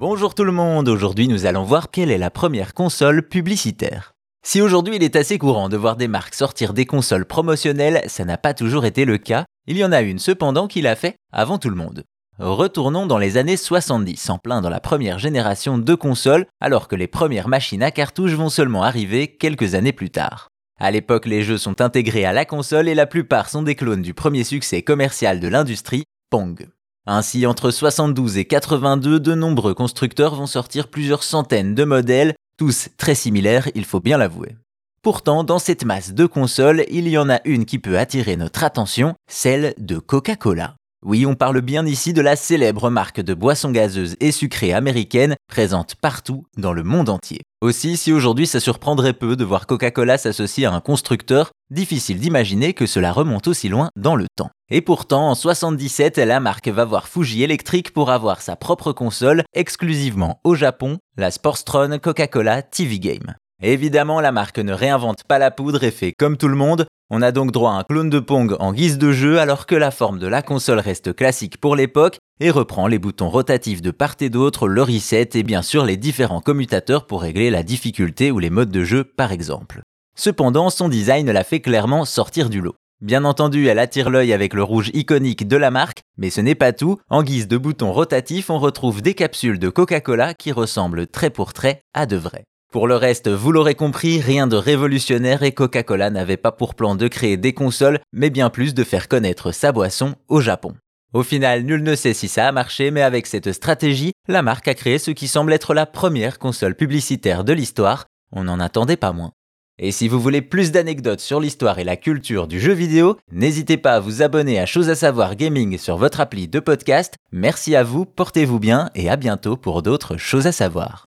Bonjour tout le monde, aujourd'hui nous allons voir quelle est la première console publicitaire. Si aujourd'hui il est assez courant de voir des marques sortir des consoles promotionnelles, ça n'a pas toujours été le cas, il y en a une cependant qui l'a fait avant tout le monde. Retournons dans les années 70, en plein dans la première génération de consoles, alors que les premières machines à cartouches vont seulement arriver quelques années plus tard. À l'époque, les jeux sont intégrés à la console et la plupart sont des clones du premier succès commercial de l'industrie, Pong. Ainsi, entre 72 et 82, de nombreux constructeurs vont sortir plusieurs centaines de modèles, tous très similaires, il faut bien l'avouer. Pourtant, dans cette masse de consoles, il y en a une qui peut attirer notre attention, celle de Coca-Cola. Oui, on parle bien ici de la célèbre marque de boissons gazeuses et sucrées américaine, présente partout dans le monde entier. Aussi, si aujourd'hui ça surprendrait peu de voir Coca-Cola s'associer à un constructeur, difficile d'imaginer que cela remonte aussi loin dans le temps. Et pourtant, en 77, la marque va voir Fuji Electric pour avoir sa propre console exclusivement au Japon, la Sportstron Coca-Cola TV Game. Évidemment, la marque ne réinvente pas la poudre et fait comme tout le monde, on a donc droit à un clone de Pong en guise de jeu alors que la forme de la console reste classique pour l'époque et reprend les boutons rotatifs de part et d'autre, le reset et bien sûr les différents commutateurs pour régler la difficulté ou les modes de jeu par exemple. Cependant, son design la fait clairement sortir du lot. Bien entendu, elle attire l'œil avec le rouge iconique de la marque, mais ce n'est pas tout. En guise de boutons rotatifs, on retrouve des capsules de Coca-Cola qui ressemblent trait pour trait à de vrais. Pour le reste, vous l'aurez compris, rien de révolutionnaire et Coca-Cola n'avait pas pour plan de créer des consoles, mais bien plus de faire connaître sa boisson au Japon. Au final, nul ne sait si ça a marché, mais avec cette stratégie, la marque a créé ce qui semble être la première console publicitaire de l'histoire. On n'en attendait pas moins. Et si vous voulez plus d'anecdotes sur l'histoire et la culture du jeu vidéo, n'hésitez pas à vous abonner à Chose à savoir gaming sur votre appli de podcast. Merci à vous, portez-vous bien et à bientôt pour d'autres choses à savoir.